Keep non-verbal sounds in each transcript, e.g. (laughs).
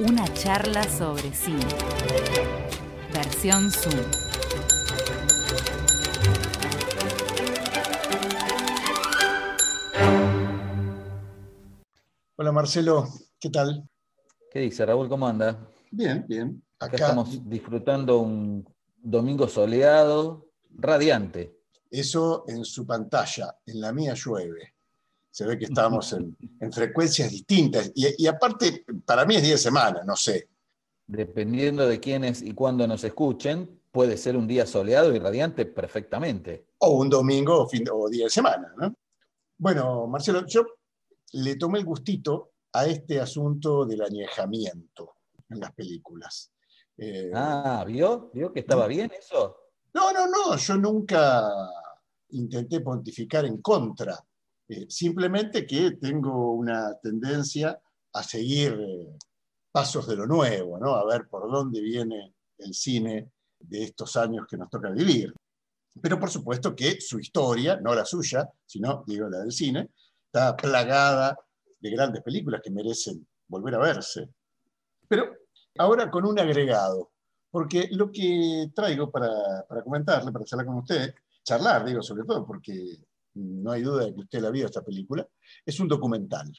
Una charla sobre cine. Versión Zoom. Hola Marcelo, ¿qué tal? ¿Qué dice Raúl? ¿Cómo anda? Bien, bien. Acá, estamos disfrutando un domingo soleado, radiante. Eso en su pantalla, en la mía llueve. Se ve que estamos en, en frecuencias distintas. Y, y, aparte, para mí es día de semana, no sé. Dependiendo de quiénes y cuándo nos escuchen, puede ser un día soleado y radiante perfectamente. O un domingo o, fin, o día de semana, ¿no? Bueno, Marcelo, yo le tomé el gustito a este asunto del añejamiento en las películas. Eh, ah, ¿vio? ¿Vio que estaba bien eso? No, no, no, yo nunca intenté pontificar en contra. Eh, simplemente que tengo una tendencia a seguir eh, pasos de lo nuevo, ¿no? A ver por dónde viene el cine de estos años que nos toca vivir. Pero por supuesto que su historia, no la suya, sino digo la del cine, está plagada de grandes películas que merecen volver a verse. Pero ahora con un agregado, porque lo que traigo para, para comentarle, para charlar con usted, charlar, digo, sobre todo, porque no hay duda de que usted la vio esta película, es un documental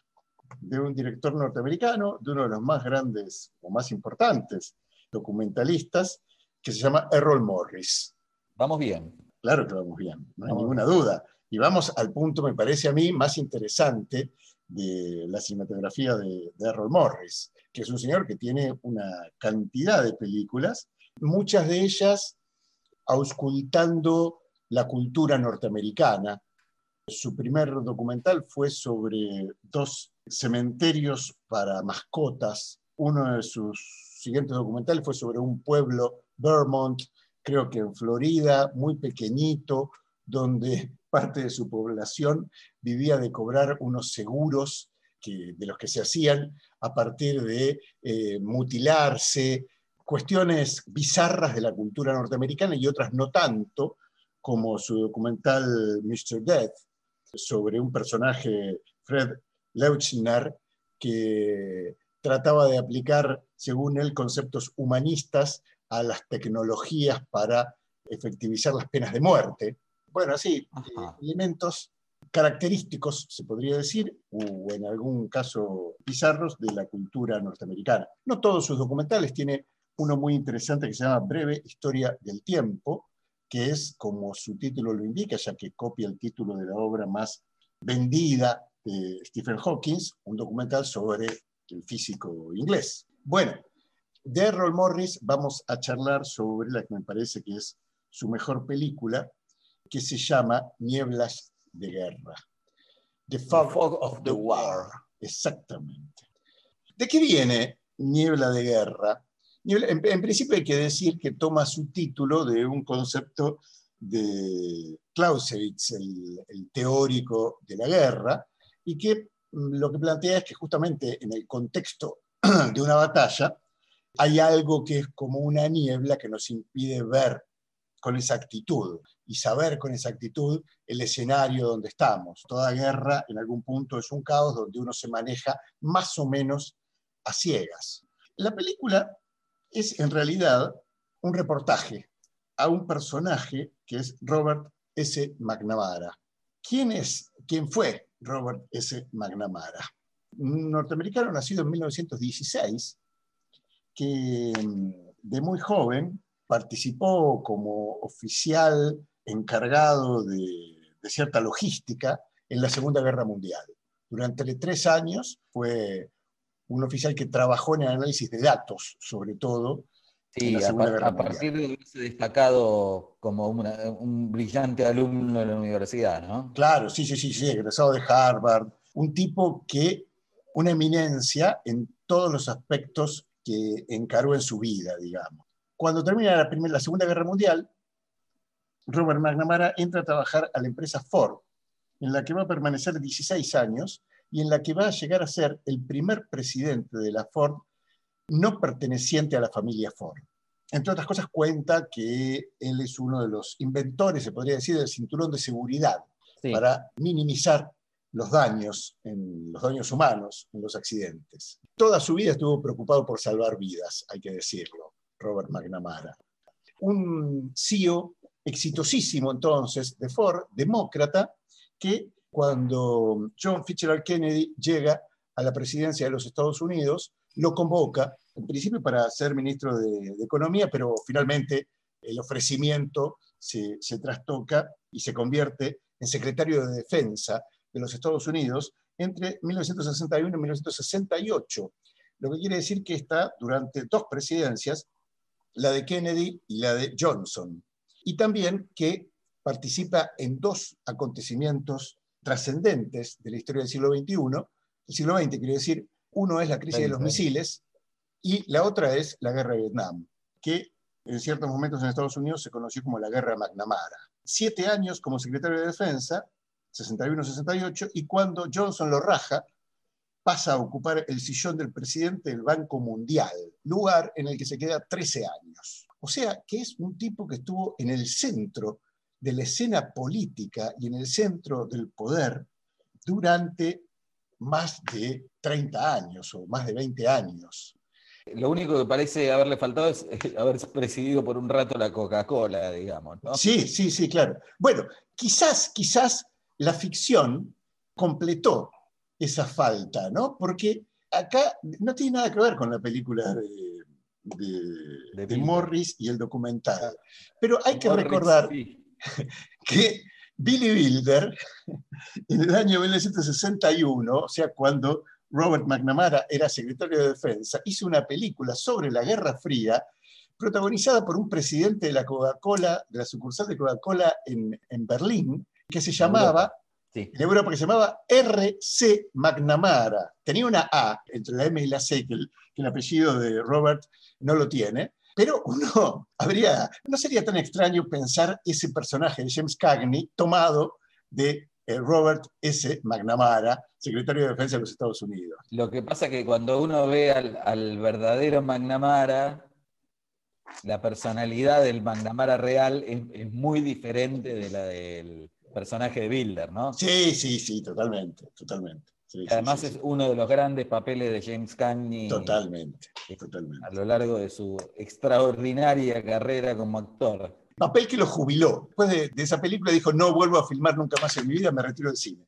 de un director norteamericano, de uno de los más grandes o más importantes documentalistas, que se llama Errol Morris. Vamos bien. Claro que vamos bien, no hay vamos ninguna bien. duda. Y vamos al punto, me parece a mí, más interesante de la cinematografía de, de, Errol Morris, que es un señor que tiene una cantidad de películas, muchas de ellas auscultando la cultura norteamericana. Su primer documental fue sobre dos cementerios para mascotas. Uno de sus siguientes documentales fue sobre un pueblo, Vermont, creo que en Florida, muy pequeñito, donde (laughs) parte de su población vivía de cobrar unos seguros que, de los que se hacían a partir de eh, mutilarse, cuestiones bizarras de la cultura norteamericana y otras no tanto, como su documental Mr. Death, sobre un personaje, Fred Leuchner, que trataba de aplicar, según él, conceptos humanistas a las tecnologías para efectivizar las penas de muerte. Bueno, así, Ajá. elementos característicos, se podría decir, o en algún caso bizarros, de la cultura norteamericana. No todos sus documentales, tiene uno muy interesante que se llama Breve Historia del Tiempo, que es, como su título lo indica, ya que copia el título de la obra más vendida de Stephen Hawking, un documental sobre el físico inglés. Bueno, de Errol Morris vamos a charlar sobre la que me parece que es su mejor película, que se llama Nieblas de Guerra. The Fog, the Fog of the War. Exactamente. ¿De qué viene Niebla de Guerra? En, en, principio hay que decir que toma su título de un concepto de Clausewitz, el, el teórico de la guerra, y que lo que plantea es que justamente en el contexto (clears throat) de una batalla hay algo que es como una niebla que nos impide ver con exactitud y saber con exactitud el escenario donde estamos. Toda guerra en algún punto es un caos donde uno se maneja más o menos a ciegas. La película es en realidad un reportaje a un personaje que es Robert S. McNamara. ¿Quién es? ¿Quién fue Robert S. McNamara? Un norteamericano nacido en 1916 que mm, de muy joven participó como oficial encargado de, de cierta logística en la Segunda Guerra Mundial. Durante tres años fue un oficial que trabajó en el análisis de datos, sobre todo, Sí, a, a, partir de haberse destacado como una, un brillante alumno de la universidad, ¿no? Claro, sí, sí, sí, sí, egresado de Harvard. Un tipo que, una eminencia en todos los aspectos que encaró en su vida, digamos. Cuando termina la, primera, la Segunda Guerra Mundial, Robert McNamara entra a trabajar a la empresa Ford, en la que va a permanecer 16 años y en la que va a llegar a ser el primer presidente de la Ford no perteneciente a la familia Ford. Entre otras cosas, cuenta que él es uno de los inventores, se podría decir, del cinturón de seguridad para minimizar los daños, en, los daños humanos en los accidentes. Toda su vida estuvo preocupado por salvar vidas, hay que decirlo, Robert McNamara. Un CEO exitosísimo entonces de Ford, demócrata, que cuando John Fitzgerald Kennedy llega a la presidencia de los Estados Unidos, lo convoca, en principio para ser ministro de, Economía, pero finalmente el ofrecimiento se, se, trastoca y se convierte en secretario de Defensa de los Estados Unidos entre 1961 y 1968, lo que quiere decir que está durante dos presidencias, la de Kennedy y la de Johnson, y también que participa en dos acontecimientos trascendentes de la historia del siglo XXI, el siglo XX, quiere decir uno es la crisis de los misiles y la otra es la guerra de Vietnam, que en ciertos momentos en Estados Unidos se conoció como la guerra McNamara. Siete años como secretario de Defensa, 61-68, y cuando Johnson lo raja, pasa a ocupar el sillón del presidente del Banco Mundial, lugar en el que se queda 13 años. O sea, que es un tipo que estuvo en el centro de la escena política y en el centro del poder durante más de 30 años o más de 20 años. Lo único que parece haberle faltado es haber presidido por un rato la Coca-Cola, digamos. ¿no? Sí, sí, sí, claro. Bueno, quizás, quizás la ficción completó esa falta, ¿no? Porque acá no tiene nada que ver con la película de, de, Morris y el documental. Pero hay que recordar (laughs) que Billy Wilder, en el año 1961, o sea, cuando Robert McNamara era secretario de Defensa, hizo una película sobre la Guerra Fría, protagonizada por un presidente de la Coca-Cola, de la sucursal de Coca-Cola en, Berlín, que se llamaba, en Europa, que se llamaba R.C. McNamara. Tenía una A entre la M y la C, que el apellido de Robert no lo tiene, pero uno (laughs) habría, no sería tan extraño pensar ese personaje de James Cagney tomado de eh, Robert S. McNamara, secretario de Defensa de los Estados Unidos. Lo que pasa es que cuando uno ve al, verdadero McNamara, la personalidad del McNamara real es, muy diferente de la del personaje de Bilder, ¿no? Sí, sí, sí, totalmente, totalmente. Además es uno de los grandes papeles de James Cagney. Totalmente, totalmente. A lo largo de su extraordinaria carrera como actor. Papel que lo jubiló. Después de, esa película dijo, no vuelvo a filmar nunca más en mi vida, me retiro del cine.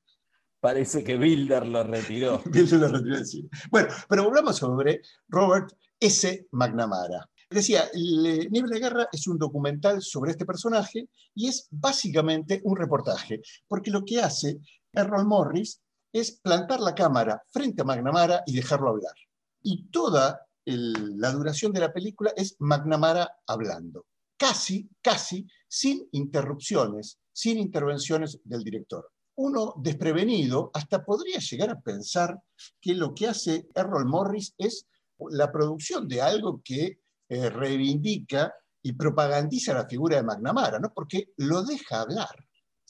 Parece que Bilder lo retiró. (laughs) Bilder lo retiró del cine. Bueno, pero volvamos sobre Robert S. McNamara. Decía, Nieve de Guerra es un documental sobre este personaje y es básicamente un reportaje, porque lo que hace Errol Morris es plantar la cámara frente a McNamara y dejarlo hablar. Y toda la duración de la película es McNamara hablando, casi, casi sin interrupciones, sin intervenciones del director. Uno desprevenido hasta podría llegar a pensar que lo que hace Errol Morris es la producción de algo que eh, reivindica y propagandiza la figura de McNamara, ¿no? porque lo deja hablar.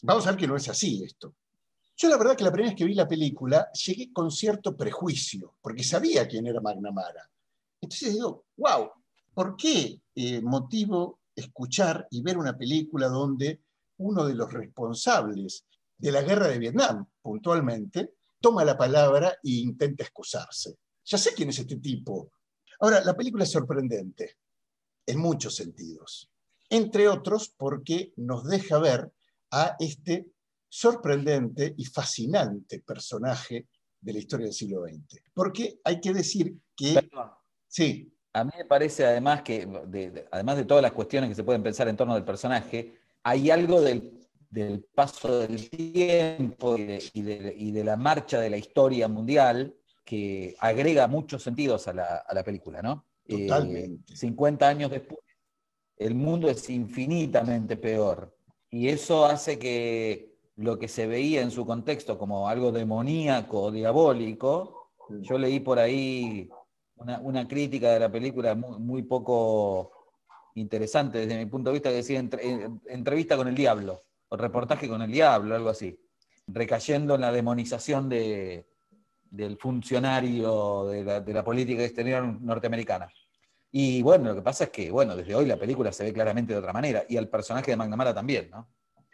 Vamos a ver que no es así esto. Yo la verdad que la primera vez que vi la película llegué con cierto prejuicio, porque sabía quién era McNamara. Entonces digo, wow, ¿por qué eh, motivo escuchar y ver una película donde uno de los responsables de la guerra de Vietnam, puntualmente, toma la palabra e intenta excusarse? Ya sé quién es este tipo. Ahora, la película es sorprendente en muchos sentidos, entre otros porque nos deja ver a este sorprendente y fascinante personaje de la historia del siglo XX. Porque hay que decir que... sí. A mí me parece además que, de- de- además de todas las cuestiones que se pueden pensar en torno del personaje, hay algo del, del paso del tiempo y de, y de- y de la marcha de la historia mundial que agrega muchos sentidos a la, a la película, ¿no? Eh, Totalmente. 50 años después, el mundo es infinitamente peor. Y eso hace que lo que se veía en su contexto como algo demoníaco o diabólico, yo leí por ahí una, una crítica de la película muy, muy poco interesante desde mi punto de vista, que decía entre- entrevista con el diablo, o reportaje con el diablo, algo así, recayendo en la demonización de, del funcionario de la, de la política exterior norteamericana. Y bueno, lo que pasa es que, bueno, desde hoy la película se ve claramente de otra manera, y al personaje de McNamara también, ¿no?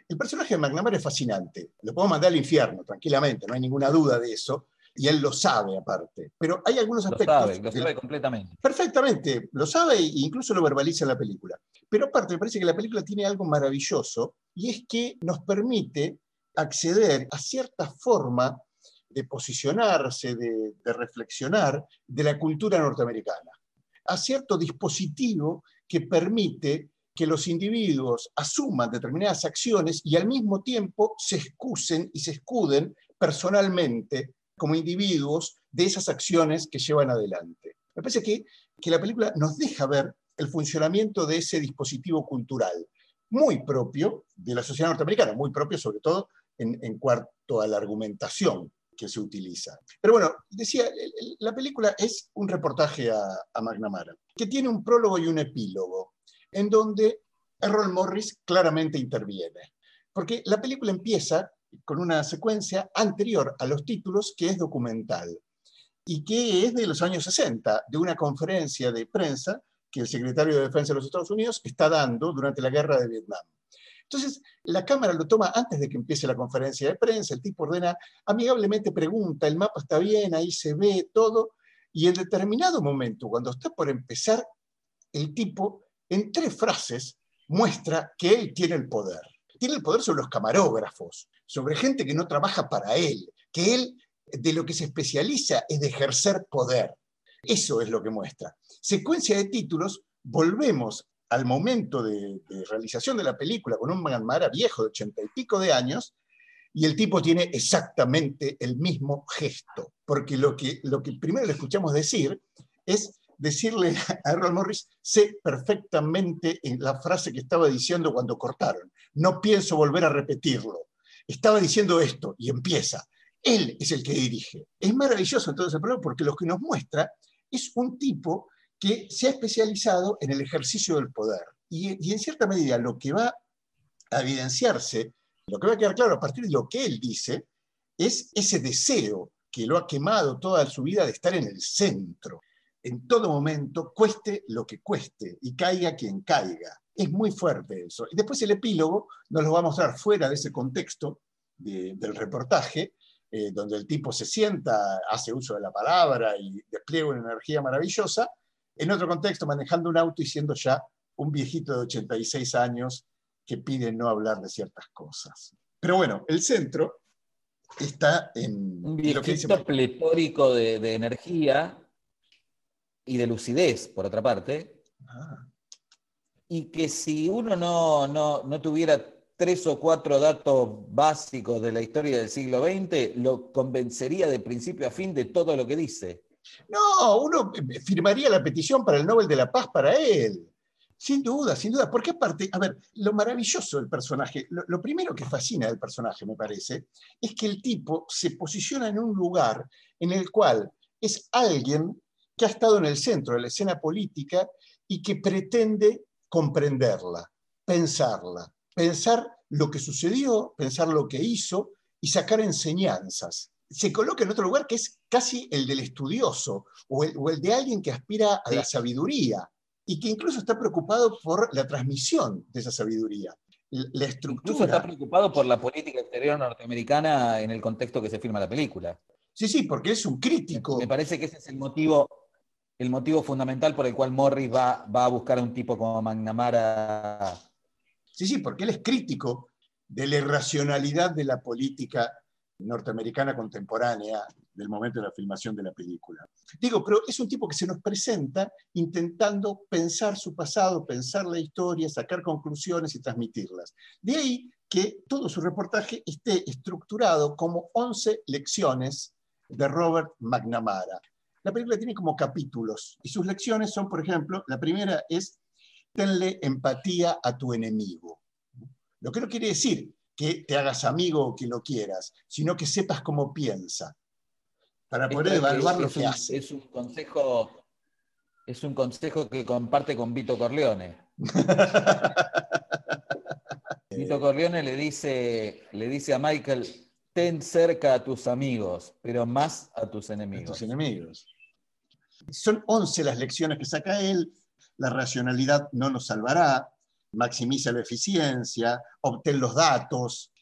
El personaje de McNamara es fascinante. Lo podemos mandar al infierno, tranquilamente, no hay ninguna duda de eso. Y él lo sabe aparte. Pero hay algunos Lo aspectos. sabe, lo sabe completamente. Perfectamente, lo sabe e incluso lo verbaliza en la película. Pero aparte, me parece que la película tiene algo maravilloso y es que nos permite acceder a cierta forma de posicionarse, de, de reflexionar de la cultura norteamericana, a cierto dispositivo que permite que los individuos asuman determinadas acciones y al mismo tiempo se excusen y se escuden personalmente como individuos de esas acciones que llevan adelante. Me parece que, que la película nos deja ver el funcionamiento de ese dispositivo cultural, muy propio de la sociedad norteamericana, muy propio sobre todo en, en cuanto a la argumentación que se utiliza. Pero bueno, decía, la película es un reportaje a, a McNamara, que tiene un prólogo y un epílogo, en donde Errol Morris claramente interviene. Porque la película empieza con una secuencia anterior a los títulos que es documental y que es de los años 60, de una conferencia de prensa que el secretario de Defensa de los Estados Unidos está dando durante la guerra de Vietnam. Entonces, la cámara lo toma antes de que empiece la conferencia de prensa, el tipo ordena, amigablemente pregunta, el mapa está bien, ahí se ve todo, y en determinado momento, cuando está por empezar, el tipo, en tres frases, muestra que él tiene el poder. Tiene el poder sobre los camarógrafos, sobre gente que no trabaja para él, que él de lo que se especializa es de ejercer poder. Eso es lo que muestra. Secuencia de títulos, volvemos al momento de, realización de la película con un McNamara viejo de ochenta y pico de años, y el tipo tiene exactamente el mismo gesto, porque lo que, lo que primero le escuchamos decir es decirle a Errol Morris, sé perfectamente en la frase que estaba diciendo cuando cortaron, no pienso volver a repetirlo. Estaba diciendo esto y empieza. Él es el que dirige. Es maravilloso entonces el programa porque lo que nos muestra es un tipo que se ha especializado en el ejercicio del poder. Y, y en cierta medida lo que va a evidenciarse, lo que va a quedar claro a partir de lo que él dice, es ese deseo que lo ha quemado toda su vida de estar en el centro, en todo momento, cueste lo que cueste y caiga quien caiga. Es muy fuerte eso. Y después el epílogo nos lo va a mostrar fuera de ese contexto de- del reportaje, eh, donde el tipo se sienta, hace uso de la palabra y despliega una energía maravillosa, en otro contexto manejando un auto y siendo ya un viejito de 86 años que pide no hablar de ciertas cosas. Pero bueno, el centro está en Un lo que dice viejito pletórico de, de energía y de lucidez, por otra parte, Ah, y que si uno no, no, no tuviera tres o cuatro datos básicos de la historia del siglo XX, lo convencería de principio a fin de todo lo que dice. No, uno firmaría la petición para el Nobel de la Paz para él. Sin duda, sin duda. Porque aparte, a ver, lo maravilloso del personaje, lo, lo primero que fascina del personaje, me parece, es que el tipo se posiciona en un lugar en el cual es alguien que ha estado en el centro de la escena política y que pretende comprenderla, pensarla, pensar lo que sucedió, pensar lo que hizo y sacar enseñanzas. Se coloca en otro lugar que es casi el del estudioso o el, o el de alguien que aspira a la sabiduría y que incluso está preocupado por la transmisión de esa sabiduría. Incluso está preocupado por la política exterior norteamericana en el contexto que se firma la película. Sí, sí, porque es un crítico. Me parece que ese es el motivo, el motivo fundamental por el cual Morris va, va a buscar a un tipo como McNamara. Sí, sí, porque él es crítico de la irracionalidad de la política norteamericana contemporánea del momento de la filmación de la película. Digo, pero es un tipo que se nos presenta intentando pensar su pasado, pensar la historia, sacar conclusiones y transmitirlas. De ahí que todo su reportaje esté estructurado como 11 lecciones de Robert McNamara. La película tiene como capítulos y sus lecciones son, por ejemplo, la primera es tenle empatía a tu enemigo. Lo que no quiere decir que te hagas amigo o que lo quieras, sino que sepas cómo piensa, para poder Esto es- evaluar lo es que un- hace. Es un consejo, es un consejo que comparte con Vito Corleone. (laughs) Vito Corleone le dice, le dice a Michael, ten cerca a tus amigos, pero más a tus enemigos. tus enemigos. Son 11 las lecciones que saca él. La racionalidad no nos salvará, maximiza la eficiencia, obtén los datos,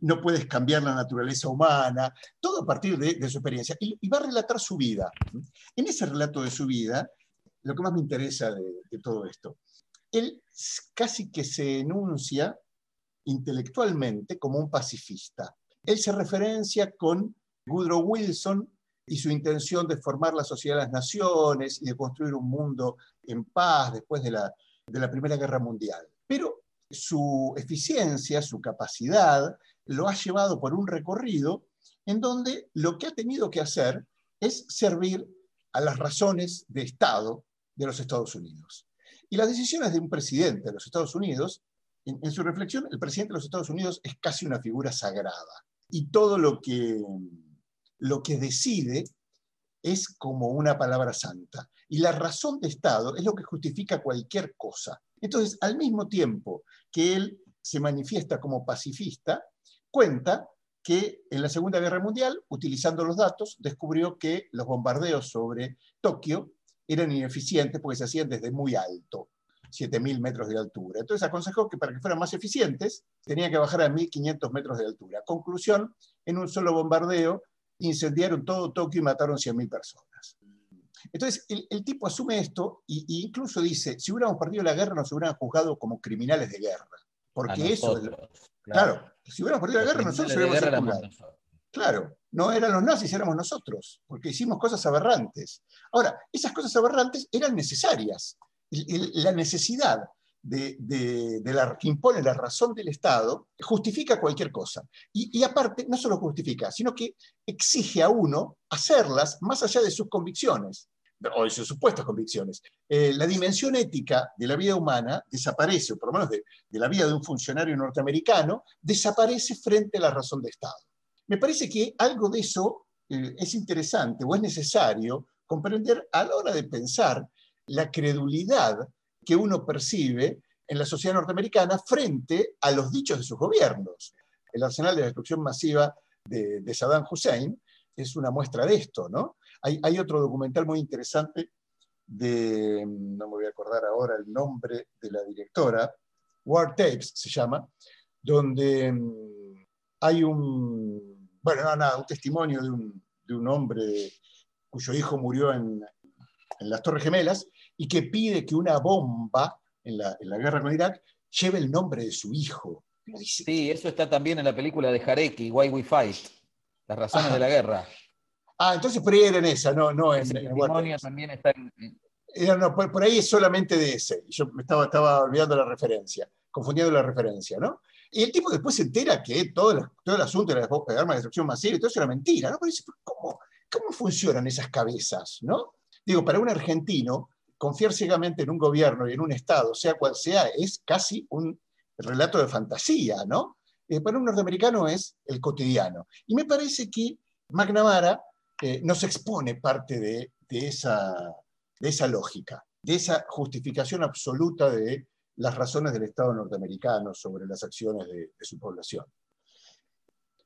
no puedes cambiar la naturaleza humana, todo a partir de, de su experiencia. Y, va a relatar su vida. En ese relato de su vida, lo que más me interesa de, de todo esto, él casi que se enuncia intelectualmente como un pacifista. Él se referencia con Woodrow Wilson y su intención de formar la sociedad de las naciones y de construir un mundo en paz después de la, de la Primera Guerra Mundial. Pero su eficiencia, su capacidad, lo ha llevado por un recorrido en donde lo que ha tenido que hacer es servir a las razones de Estado de los Estados Unidos. Y las decisiones de un presidente de los Estados Unidos, en, en su reflexión, el presidente de los Estados Unidos es casi una figura sagrada. Y todo lo que, lo que decide es como una palabra santa. Y la razón de Estado es lo que justifica cualquier cosa. Entonces, al mismo tiempo que él se manifiesta como pacifista, cuenta que en la Segunda Guerra Mundial, utilizando los datos, descubrió que los bombardeos sobre Tokio eran ineficientes porque se hacían desde muy alto, 7.000 metros de altura. Entonces aconsejó que para que fueran más eficientes, tenían que bajar a 1.500 metros de altura. Conclusión, en un solo bombardeo incendiaron todo Tokio y mataron 100.000 personas. Entonces, el, el tipo asume esto e incluso dice, si hubiéramos perdido la guerra, nos hubieran juzgado como criminales de guerra. Porque eso, claro. claro. si hubiéramos perdido la guerra, nosotros hubiéramos guerra sido éramos juzgados. nosotros. Claro, no eran los nazis, éramos nosotros, porque hicimos cosas aberrantes. Ahora, esas cosas aberrantes eran necesarias. El- el- la necesidad de, la, que impone la razón del Estado justifica cualquier cosa. Y, aparte, no solo justifica, sino que exige a uno hacerlas más allá de sus convicciones o de sus supuestas convicciones. Eh, la dimensión ética de la vida humana desaparece, o por lo menos de, de la vida de un funcionario norteamericano, desaparece frente a la razón de Estado. Me parece que algo de eso eh, es interesante o es necesario comprender a la hora de pensar la credulidad que uno percibe en la sociedad norteamericana frente a los dichos de sus gobiernos. El arsenal de destrucción masiva de, de Saddam Hussein es una muestra de esto, ¿no? Hay, hay otro documental muy interesante de, no me voy a acordar ahora el nombre de la directora, War Tapes se llama, donde mm, hay un, bueno, no, nada, un testimonio de un, de un hombre cuyo hijo murió en, en las Torres Gemelas y que pide que una bomba en la, en la guerra con Irak lleve el nombre de su hijo. Dice, Sí, eso está también en la película de Jareki, Why We Fight, Las razones Ajá. de la guerra. ah, entonces por ahí era en esa, no, no en, en también está en, Era, no, por, por ahí es solamente de ese. Yo me estaba, estaba olvidando la referencia, confundiendo la referencia, ¿no? Y el tipo después se entera que todo el, todo el asunto de las bombas de armas de destrucción masiva y todo eso era mentira, ¿no? Pero dice, ¿cómo, ¿cómo funcionan esas cabezas, no? Digo, para un argentino, confiar ciegamente en un gobierno y en un Estado, sea cual sea, es casi un relato de fantasía, ¿no? Eh, para un norteamericano es el cotidiano. Y me parece que McNamara eh, nos expone parte de, esa, de esa lógica, de esa justificación absoluta de las razones del Estado norteamericano sobre las acciones de, de su población.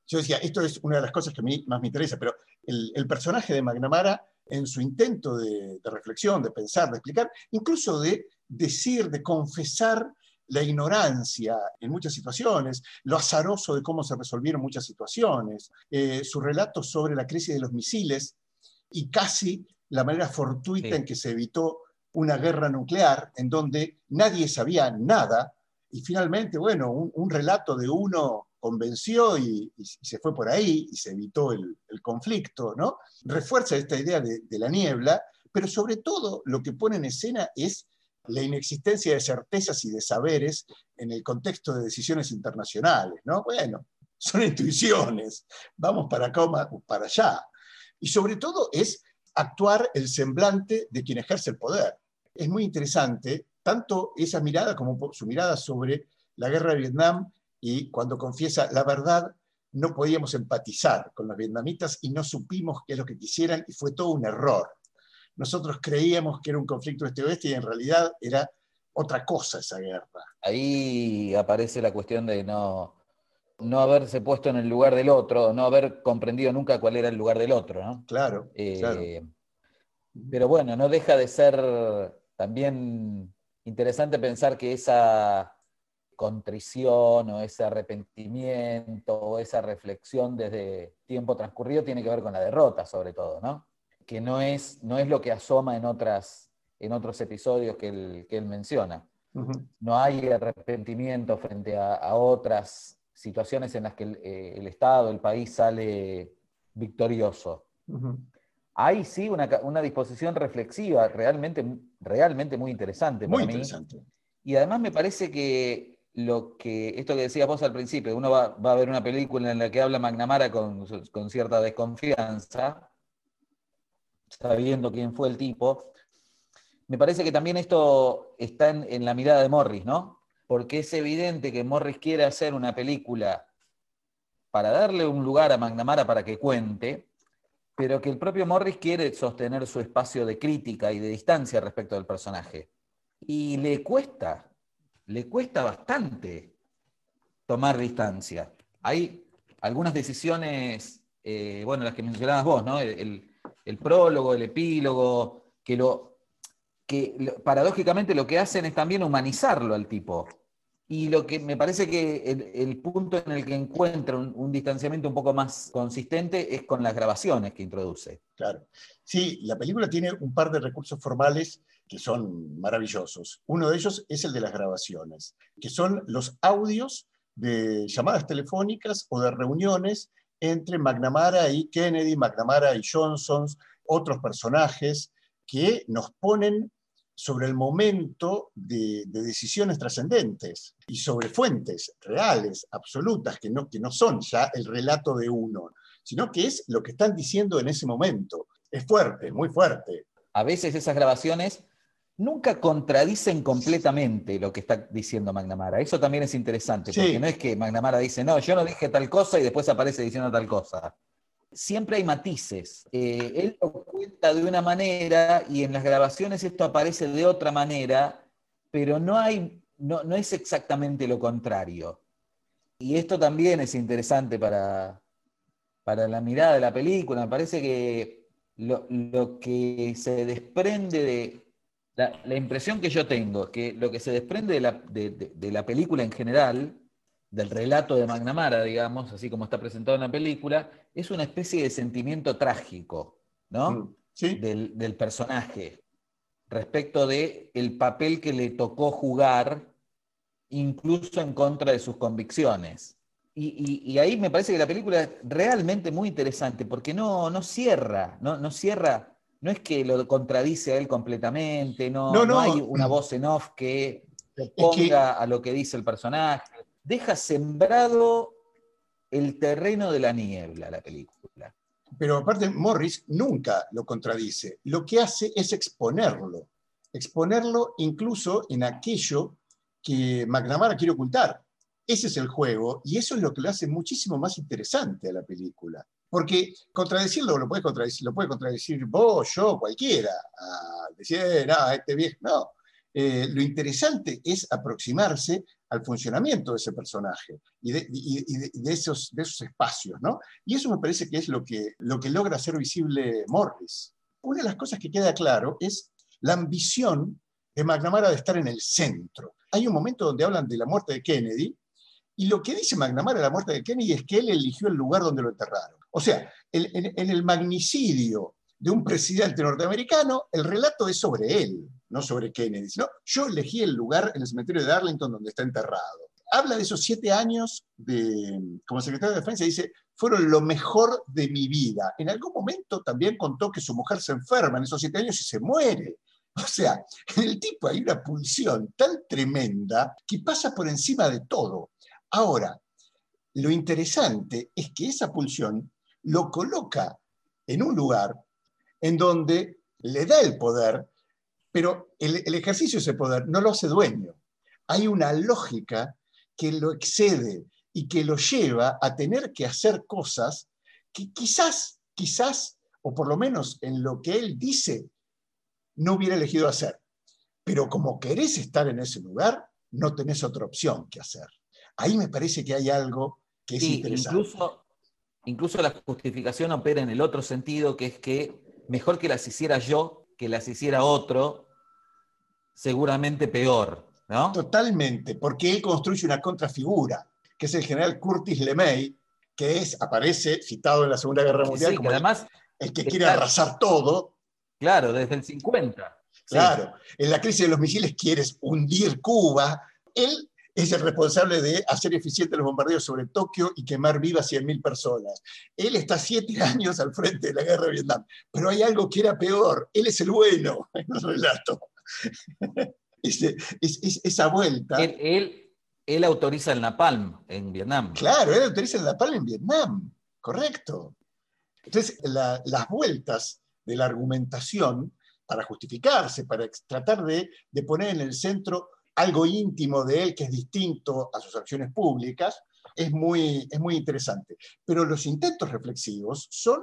Yo decía, esto es una de las cosas que a mí más me interesa, pero el, el personaje de McNamara, en su intento de, de reflexión, de pensar, de explicar, incluso de decir, de confesar la ignorancia en muchas situaciones, lo azaroso de cómo se resolvieron muchas situaciones, eh, su relato sobre la crisis de los misiles y casi la manera fortuita Sí. en que se evitó una guerra nuclear en donde nadie sabía nada y finalmente, bueno, un, un relato de uno convenció y, se fue por ahí y se evitó el, el conflicto, ¿no? Refuerza esta idea de, de la niebla, pero sobre todo lo que pone en escena es la inexistencia de certezas y de saberes en el contexto de decisiones internacionales, ¿no? Bueno, (laughs) son intuiciones, vamos para acá o para allá. Y sobre todo es actuar el semblante de quien ejerce el poder. Es muy interesante tanto esa mirada como su mirada sobre la guerra de Vietnam y cuando confiesa la verdad, no podíamos empatizar con los vietnamitas y no supimos qué es lo que quisieran y fue todo un error. Nosotros creíamos que era un conflicto este-oeste y en realidad era otra cosa esa guerra. Ahí aparece la cuestión de no, no haberse puesto en el lugar del otro, no haber comprendido nunca cuál era el lugar del otro, ¿no? Claro, Eh, claro. Pero bueno, no deja de ser también interesante pensar que esa contrición o ese arrepentimiento o esa reflexión desde tiempo transcurrido tiene que ver con la derrota, sobre todo, ¿no? Que no es, no es lo que asoma en, otras, en otros episodios que él, que él menciona. No hay arrepentimiento frente a, a otras situaciones en las que el, eh, el Estado, el país sale victorioso. Ujú. Hay sí una, una disposición reflexiva realmente, realmente muy interesante Muy para mí. interesante. Y además me parece que lo que, esto que decías vos al principio, uno va, a ver una película en la que habla McNamara con, con cierta desconfianza, sabiendo quién fue el tipo. Me parece que también esto está en, en la mirada de Morris, ¿no? Porque es evidente que Morris quiere hacer una película para darle un lugar a McNamara para que cuente, pero que el propio Morris quiere sostener su espacio de crítica y de distancia respecto del personaje. Y le cuesta, le cuesta bastante tomar distancia. Hay algunas decisiones, eh, bueno, las que mencionabas vos, ¿no? El, el- prólogo, el epílogo, que, lo, que paradójicamente lo que hacen es también humanizarlo al tipo. Y lo que me parece que el, el punto en el que encuentra un, un distanciamiento un poco más consistente es con las grabaciones que introduce. Claro. Sí, la película tiene un par de recursos formales son maravillosos. Uno de ellos es el de las grabaciones, que son los audios de llamadas telefónicas o de reuniones entre McNamara y Kennedy, McNamara y Johnson, otros personajes que nos ponen sobre el momento de, de decisiones trascendentes y sobre fuentes reales, absolutas, que no, que no son ya el relato de uno, sino que es lo que están diciendo en ese momento. Es fuerte, muy fuerte. A veces esas grabaciones nunca contradicen completamente lo que está diciendo McNamara. Eso también es interesante, Sí. porque no es que McNamara dice, no, yo no dije tal cosa y después aparece diciendo tal cosa. Siempre hay matices. Eh, él lo cuenta de una manera y en las grabaciones esto aparece de otra manera, pero no, hay, no, no es exactamente lo contrario. Y esto también es interesante para, para la mirada de la película. Me parece que lo, lo que se desprende de. La, la impresión que yo tengo, que lo que se desprende de la, de- de- de la película en general, del relato de McNamara, digamos, así como está presentado en la película, es una especie de sentimiento trágico, ¿no? Mm, Sí, del, del personaje respecto de el papel que le tocó jugar, incluso en contra de sus convicciones. Y, y- y ahí me parece que la película es realmente muy interesante, porque no, no cierra, no, no cierra, no es que lo contradice a él completamente, no, No, no no. hay una voz en off que que- ponga a lo que dice el personaje. Deja sembrado el terreno de la niebla la película. pero aparte Morris nunca lo contradice. Lo que hace es exponerlo, exponerlo incluso en aquello que McNamara quiere ocultar. Ese es el juego y eso es lo que lo hace muchísimo más interesante a la película. Porque contradecirlo lo puede contradecir, lo puede contradecir vos, yo, cualquiera. Decir, eh, este viejo, no. Eh, lo interesante es aproximarse al funcionamiento de ese personaje y de esos espacios, ¿no? Y eso me parece que es lo que, lo que logra hacer visible Morris. Una de las cosas que queda claro es la ambición de McNamara de estar en el centro. Hay un momento donde hablan de la muerte de Kennedy y lo que dice McNamara de la muerte de Kennedy es que él eligió el lugar donde lo enterraron. O sea, en, el magnicidio de un presidente norteamericano, el relato es sobre él, no sobre Kennedy, sino yo elegí el lugar en el cementerio de Arlington donde está enterrado. habla de esos siete años de, como secretario de Defensa, dice, fueron lo mejor de mi vida. En algún momento también contó que su mujer se enferma en esos siete años y se muere. O sea, en el tipo hay una pulsión tan tremenda que pasa por encima de todo. Ahora, lo interesante es que esa pulsión lo coloca en un lugar en donde le da el poder, pero el, el ejercicio de ese poder no lo hace dueño. Hay una lógica que lo excede y que lo lleva a tener que hacer cosas que quizás, quizás, o por lo menos en lo que él dice, no hubiera elegido hacer. Pero como querés estar en ese lugar, no tenés otra opción que hacer. Ahí me parece que hay algo que es Sí, interesante. incluso, incluso la justificación opera en el otro sentido, que es que mejor que las hiciera yo que las hiciera otro, seguramente peor, ¿no? Totalmente, porque él construye una contrafigura, que es el general Curtis LeMay, que es, aparece citado en la Segunda Guerra Mundial sí, como que además, el, que quiere arrasar todo. claro, desde el 50. Sí. Claro, en la crisis de los misiles quieres hundir Cuba. Él es el responsable de hacer eficientes los bombardeos sobre Tokio y quemar vivas 100.000 personas. Él está siete (laughs) años al frente de la guerra de Vietnam, pero hay algo que era peor. Él es el bueno (laughs) en el relato. (laughs) Es- es- esa vuelta. Él, él, él autoriza el napalm en Vietnam. Claro, él autoriza la pala en Vietnam, correcto. Entonces, la- las vueltas de la argumentación para justificarse, para tratar de, de poner en el centro algo íntimo de él que es distinto a sus acciones públicas, es muy, es muy interesante. Pero los intentos reflexivos son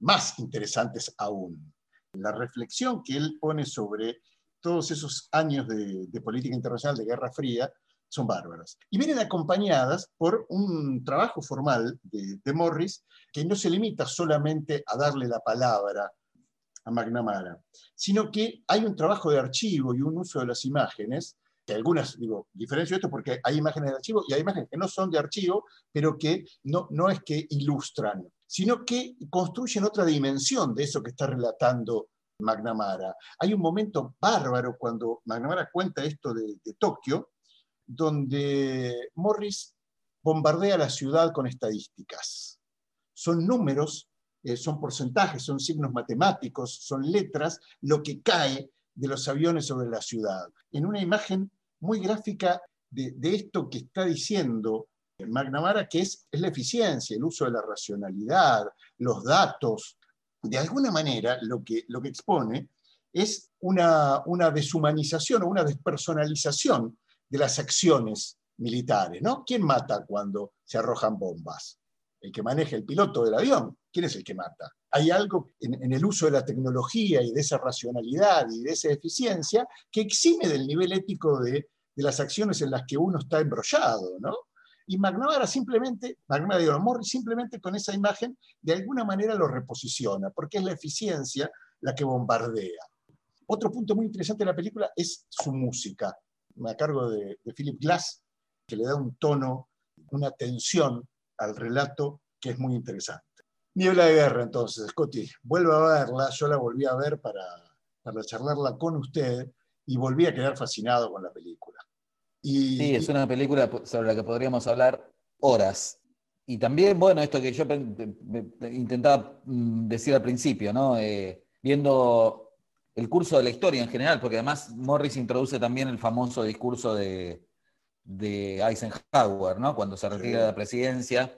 más interesantes aún. La reflexión que él pone sobre todos esos años de, política internacional, de Guerra Fría, son bárbaras. Y vienen acompañadas por un trabajo formal de, de Morris que no se limita solamente a darle la palabra a McNamara, sino que hay un trabajo de archivo y un uso de las imágenes, que algunas, digo, diferencio esto porque hay imágenes de archivo y hay imágenes que no son de archivo, pero que no, no es que ilustran, sino que construyen otra dimensión de eso que está relatando McNamara. Hay un momento bárbaro cuando McNamara cuenta esto de, de Tokio, donde Morris bombardea la ciudad con estadísticas. Son números, eh, son porcentajes, son signos matemáticos, son letras, lo que cae de los aviones sobre la ciudad. En una imagen muy gráfica de, esto que está diciendo McNamara, que es, la eficiencia, el uso de la racionalidad, los datos. De alguna manera, lo que, lo que expone es una, una deshumanización o una despersonalización de las acciones militares, ¿no? ¿Quién mata cuando se arrojan bombas? El que maneja el piloto del avión. ¿Quién es el que mata? Hay algo en, el uso de la tecnología y de esa racionalidad y de esa eficiencia que exime del nivel ético de, de las acciones en las que uno está embrollado, ¿no? Y McNamara simplemente, McNamara digo, simplemente con esa imagen de alguna manera lo reposiciona, porque es la eficiencia la que bombardea. Otro punto muy interesante de la película es su música, a cargo de, de Philip Glass, que le da un tono, una tensión al relato que es muy interesante. Niebla de guerra, entonces, Scotty, vuelva a verla, yo la volví a ver para, para charlarla con usted y volví a quedar fascinado con la película. Y, sí, es una película sobre la que podríamos hablar horas. Y también, bueno, esto que yo intentaba mm, decir al principio, ¿no? Eh, viendo el curso de la historia en general, porque además Morris introduce también el famoso discurso de, de Eisenhower, ¿no? Cuando se retira de la presidencia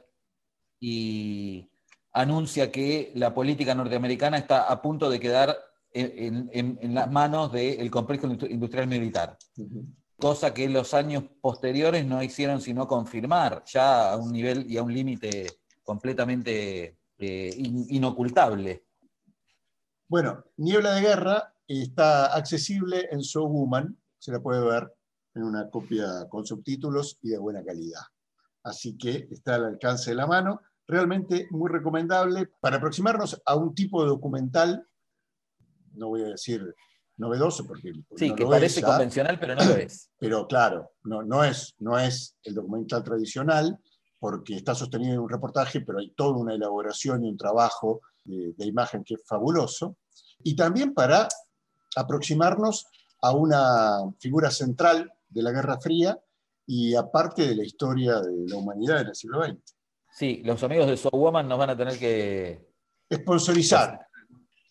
y anuncia que la política norteamericana está a punto de quedar en, en, en las manos del complejo industrial militar. Uh -huh. Cosa que los años posteriores no hicieron sino confirmar, ya a un nivel y a un límite completamente eh, in, inocultable. Bueno, Niebla de Guerra está accesible en So Woman, se la puede ver en una copia con subtítulos y de buena calidad. Así que está al alcance de la mano. Realmente muy recomendable para aproximarnos a un tipo de documental, no voy a decir novedoso porque... Sí, no que parece es, convencional, pero no lo es. (clears throat) Pero claro, no, no, es, no es el documental tradicional porque está sostenido en un reportaje, pero hay toda una elaboración y un trabajo de, de imagen que es fabuloso. Y también para aproximarnos a una figura central de la Guerra Fría y aparte de la historia de la humanidad en el siglo XX. Sí, los amigos de So Woman nos van a tener que Sponsorizar.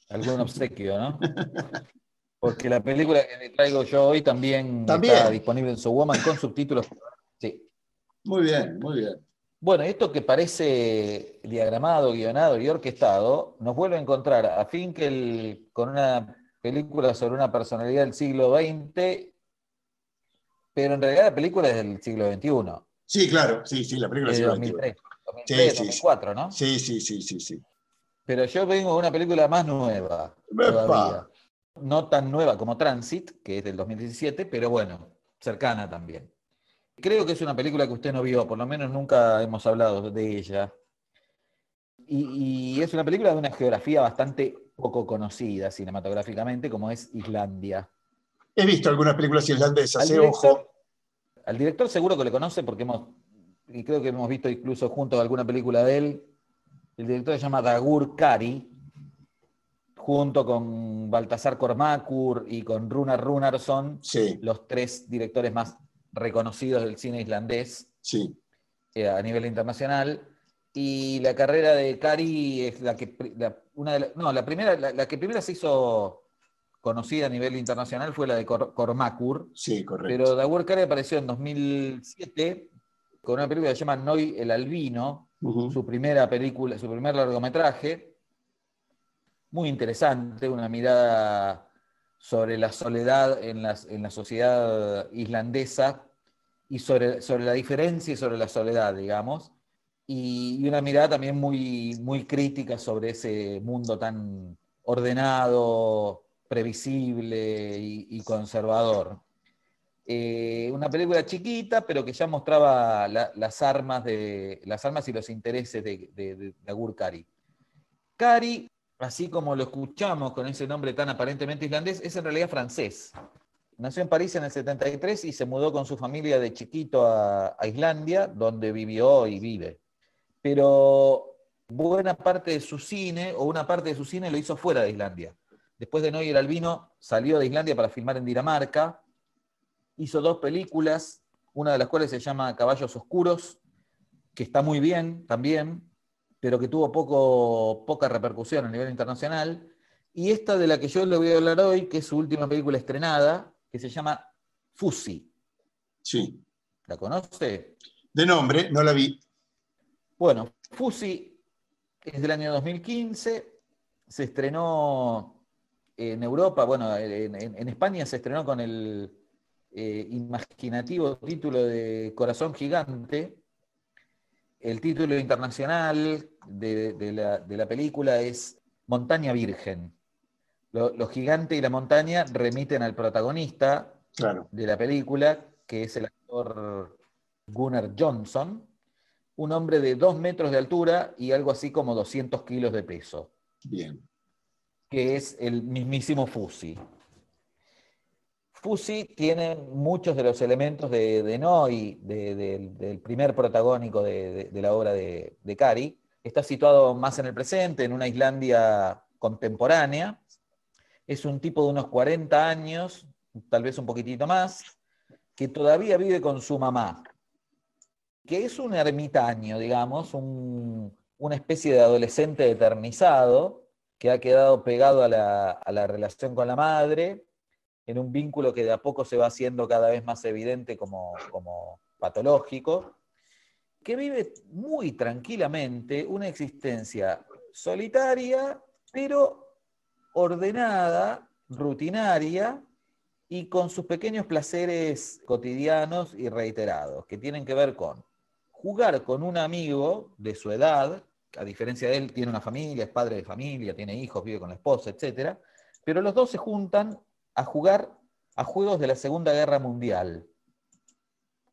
Algún obsequio, ¿no? Porque la película que traigo yo hoy también, También. está disponible en So Woman con subtítulos. Sí. Muy bien, muy bien. Bueno, esto que parece diagramado, guionado y orquestado, nos vuelve a encontrar a Finkel con una película sobre una personalidad del siglo XX, pero en realidad la película es del siglo XXI, Sí, claro, sí, sí, la película es sí de lo 2003, Sí, 2003, sí, sí. 2004, ¿no? Sí, sí, sí, sí, sí. Pero yo vengo de una película más nueva todavía. No tan nueva como Transit, que es del 2017, pero bueno, cercana también. Creo que es una película que usted no vio, por lo menos nunca hemos hablado de ella. Y, y es una película de una geografía bastante poco conocida cinematográficamente, como es Islandia. He visto algunas películas irlandesas, Al eh, ojo. al director seguro que le conoce porque hemos, y creo que hemos visto incluso juntos alguna película de él. El director se llama Dagur Kari, junto con Baltasar Kormakur y con Runar Runarsson, Sí, los tres directores más reconocidos del cine islandés sí. eh, a nivel internacional. Y la carrera de Kari es la que la- una de la- no, la primera, la, la que primero se hizo conocida a nivel internacional fue la de Kor- Kormakur, Sí, correcto. pero Dagur Kari apareció en 2007 con una película que se llama Noy el Albino, Su primera película, su primer largometraje. Muy interesante, una mirada sobre la soledad en, las- en la sociedad islandesa y sobre, sobre la diferencia y sobre la soledad, digamos. Y, una mirada también muy, muy crítica sobre ese mundo tan ordenado, previsible y conservador. Eh, una película chiquita, pero que ya mostraba la- las, armas de, las armas y los intereses de, de, Dagur Kari. Kari, así como lo escuchamos con ese nombre tan aparentemente islandés, es en realidad francés. Nació en París en el 73 y se mudó con su familia de chiquito a, Islandia, donde vivió y vive. Pero buena parte de su cine, o una parte de su cine, lo hizo fuera de Islandia. Después de Noy el Albino, salió de Islandia para filmar en Dinamarca. Hizo dos películas, una de las cuales se llama Caballos Oscuros, que está muy bien también, pero que tuvo poco, poca repercusión a nivel internacional. Y esta de la que yo le voy a hablar hoy, que es su última película estrenada, que se llama Fusi. Sí. ¿La conoce? De nombre, no la vi. Bueno, Fusi es del año 2015, se estrenó en Europa, bueno, en, en- en España se estrenó con el eh, imaginativo título de Corazón Gigante. El título internacional de, de la, de la película es Montaña Virgen. Lo, lo gigante y la montaña remiten al protagonista Claro. de la película, que es el actor Gunnar Johnson, un hombre de dos metros de altura y algo así como 200 kilos de peso, Bien. que es el mismísimo Fusi. Fusi tiene muchos de los elementos de, de Noy, de- del- primer protagónico de, la obra de, de Cari. Está situado más en el presente, en una Islandia contemporánea. Es un tipo de unos 40 años, tal vez un poquitito más, que todavía vive con su mamá, que es un ermitaño, digamos, un- una especie de adolescente eternizado que ha quedado pegado a la relación con la madre, en un vínculo que de a poco se va haciendo cada vez más evidente como, como patológico, que vive muy tranquilamente una existencia solitaria, pero ordenada, rutinaria y con sus pequeños placeres cotidianos y reiterados, que tienen que ver con jugar con un amigo de su edad, a diferencia de él, tiene una familia, es padre de familia, tiene hijos, vive con la esposa, etc. Pero los dos se juntan a jugar a juegos de la Segunda Guerra Mundial,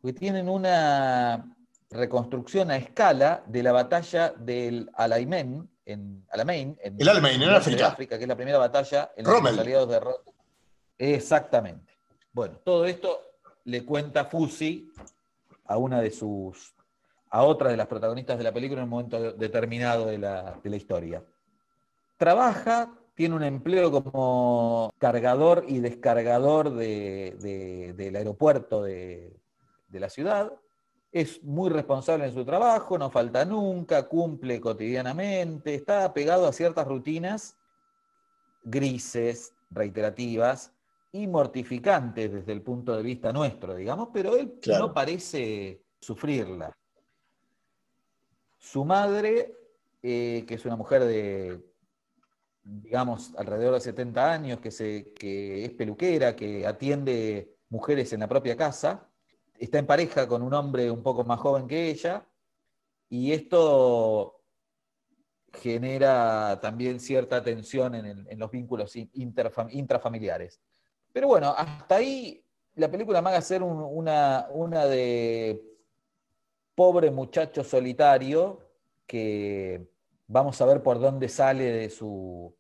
que tienen una reconstrucción a escala de la batalla del Alamein, en, Alamein, en El Alamein, en de África. que es la primera batalla en los aliados derrotan. Exactamente. Bueno, todo esto le cuenta Fusi a una de sus, a otra de las protagonistas de la película en un momento determinado de la, de la historia. Trabaja, tiene un empleo como cargador y descargador de- de- del aeropuerto de, de la ciudad, es muy responsable en su trabajo, no falta nunca, cumple cotidianamente, está pegado a ciertas rutinas grises, reiterativas y mortificantes desde el punto de vista nuestro, digamos, pero él Claro. no parece sufrirla. Su madre, eh, que es una mujer de, digamos, alrededor de 70 años, que, se, que es peluquera, que atiende mujeres en la propia casa, está en pareja con un hombre un poco más joven que ella, y esto genera también cierta tensión en, los vínculos intrafamiliares. Pero bueno, hasta ahí la película me haga ser un- una, una de pobre muchacho solitario que vamos a ver por dónde sale de su,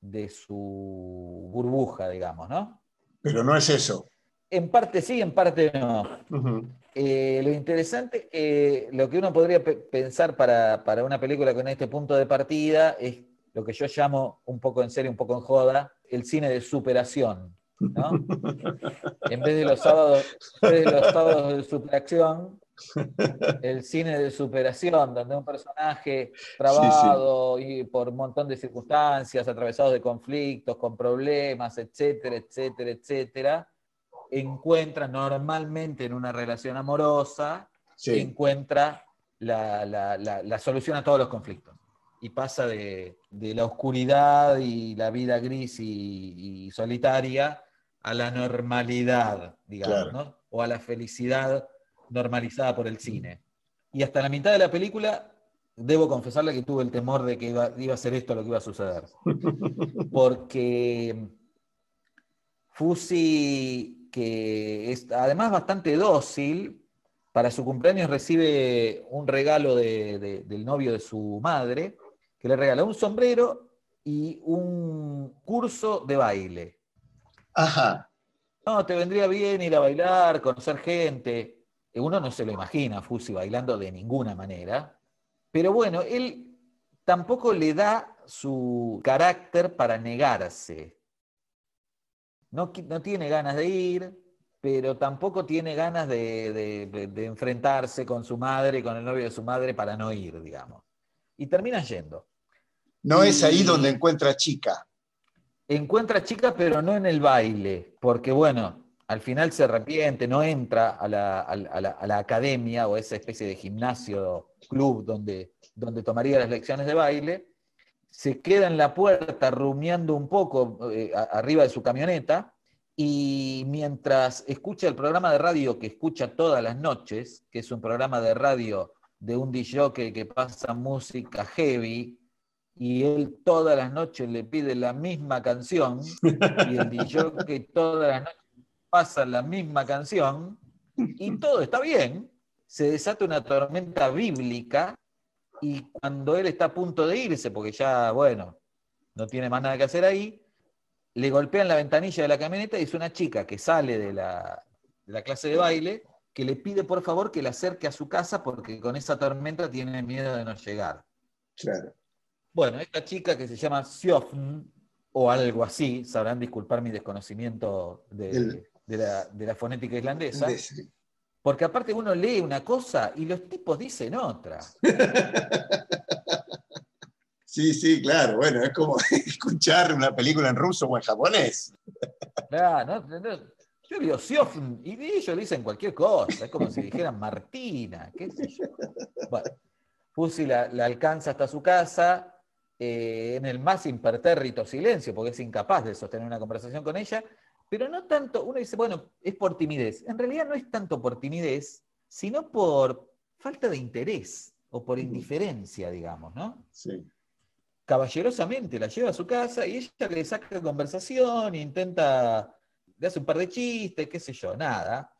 de su burbuja, digamos, ¿no? Pero no es eso. En parte sí, en parte no. Eh, lo interesante, eh, lo que uno podría pe- pensar para, para una película con este punto de partida es lo que yo llamo, un poco en serio, un poco en joda, el cine de superación. ¿no? (laughs) en vez de los sábados, en vez de los sábados de superacción, el cine de superación, donde un personaje trabado y por un montón de circunstancias, atravesados de conflictos, con problemas, etcétera, etcétera, etcétera, encuentra normalmente en una relación amorosa, Sí. encuentra la, la- la- la solución a todos los conflictos. Y pasa de, de la oscuridad y la vida gris y, y solitaria a la normalidad, digamos, Claro. ¿no? o a la felicidad normalizada por el cine. Y hasta la mitad de la película, debo confesarle que tuve el temor de que iba, iba a ser esto lo que iba a suceder. (laughs) Porque Fusi, que es además bastante dócil, para su cumpleaños recibe un regalo de- de- del novio de su madre, que le regala un sombrero y un curso de baile. Ajá. No, te vendría bien ir a bailar, conocer gente. Uno no se lo imagina a Fusi bailando de ninguna manera. Pero bueno, él tampoco le da su carácter para negarse. No, tiene ganas de ir, pero tampoco tiene ganas de, de- de- de enfrentarse con su madre, con el novio de su madre, para no ir, digamos. Y termina yendo. No es ahí donde encuentra chica. Encuentra chica, pero no en el baile, porque bueno, al final se arrepiente, no entra a la, a a academia o esa especie de gimnasio, club donde, donde tomaría las lecciones de baile, se queda en la puerta rumiando un poco eh, arriba de su camioneta y mientras escucha el programa de radio que escucha todas las noches, que es un programa de radio de un DJ que pasa música heavy, y él todas las noches le pide la misma canción, y el DJ todas las noches pasa la misma canción, y todo está bien, se desata una tormenta bíblica, y cuando él está a punto de irse, porque ya, bueno, no tiene más nada que hacer ahí, le golpean la ventanilla de la camioneta y es una chica que sale de la, de la clase de baile que le pide por favor que la acerque a su casa porque con esa tormenta tiene miedo de no llegar. Claro. Bueno, esta chica que se llama Siofn, o algo así, sabrán disculpar mi desconocimiento de, de la, de la fonética islandesa, sí. porque aparte uno lee una cosa y los tipos dicen otra. (laughs) Sí, sí, claro. Bueno, es como (laughs) escuchar una película en ruso o en japonés. Claro, no, no, yo digo Siofn y ellos le dicen cualquier cosa, es como si dijeran Martina, qué sé yo. Bueno, Fusi la, la alcanza hasta su casa eh, en el más impertérrito silencio, porque es incapaz de sostener una conversación con ella, pero no tanto, uno dice, bueno, es por timidez. En realidad no es tanto por timidez, sino por falta de interés o por indiferencia, digamos, ¿no? Sí. caballerosamente la lleva a su casa y ella le saca conversación, intenta, le hace un par de chistes, qué sé yo, nada.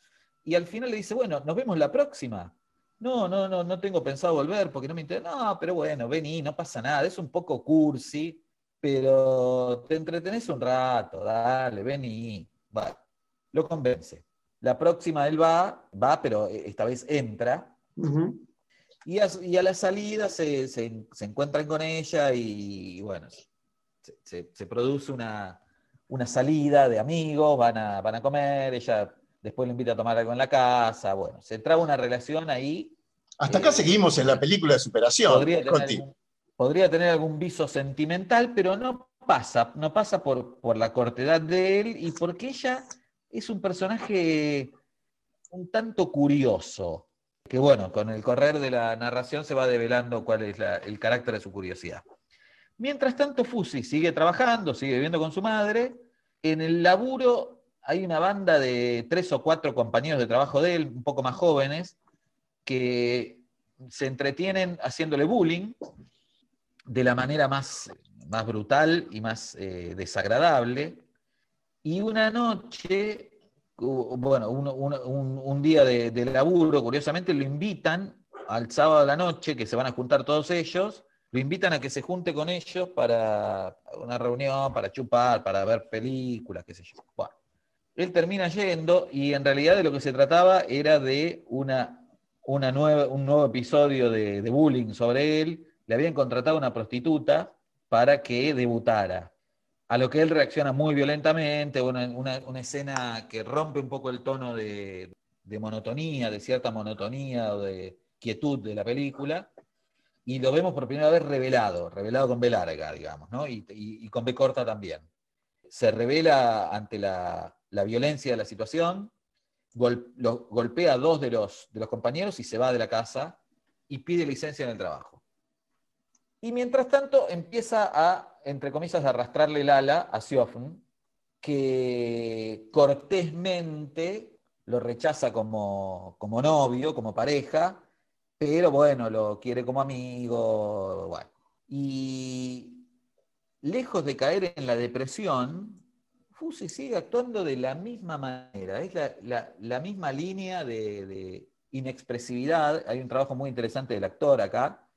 Y al final le dice, bueno, nos vemos la próxima. No, no, no, no tengo pensado volver porque no me interesa. No, pero bueno, vení, no pasa nada. Es un poco cursi, pero te entretenés un rato, dale, vení. Bueno, lo convence. La próxima él va, va, pero esta vez entra. Y a, y a la salida se, se- se encuentran con ella y, bueno, se, produce una, una salida de amigos, van a, van a comer, ella después lo invita a tomar algo en la casa, bueno, se traba una relación ahí. Hasta acá eh, seguimos en la película de superación. podría tener, podría tener algún viso sentimental, pero no pasa, no pasa por, por la cortedad de él y porque ella es un personaje un tanto curioso, que bueno, con el correr de la narración se va develando cuál es el carácter de su curiosidad. Mientras tanto, Fusi sigue trabajando, sigue viviendo con su madre. En el laburo hay una banda de tres o cuatro compañeros de trabajo de él, un poco más jóvenes, que se entretienen haciéndole bullying de la manera más, más brutal y más eh, desagradable. Y una noche, bueno, un, un- día de, de laburo, curiosamente lo invitan al sábado a la noche, que se van a juntar todos ellos, lo invitan a que se junte con ellos para una reunión, para chupar, para ver películas, qué sé yo. Bueno, él termina yendo y en realidad de lo que se trataba era de una, una nueva, un nuevo episodio de, de bullying sobre él. Le habían contratado una prostituta para que debutara. A lo que él reacciona muy violentamente, una, una- escena que rompe un poco el tono de, monotonía, de cierta monotonía o de quietud de la película, y lo vemos por primera vez revelado, revelado con B larga, digamos, y, con B corta también. Se revela ante la, violencia de la situación, golpea a dos de los compañeros y se va de la casa y pide licencia en el trabajo. Y mientras tanto empieza a, entre comillas, arrastrarle el ala a Siofn, que cortésmente lo rechaza como, como novio, como pareja, pero bueno, lo quiere como amigo. Y lejos de caer en la depresión, Fusi sigue actuando de la misma manera, es la, la- la misma línea de, de inexpresividad. Hay un trabajo muy interesante del actor acá.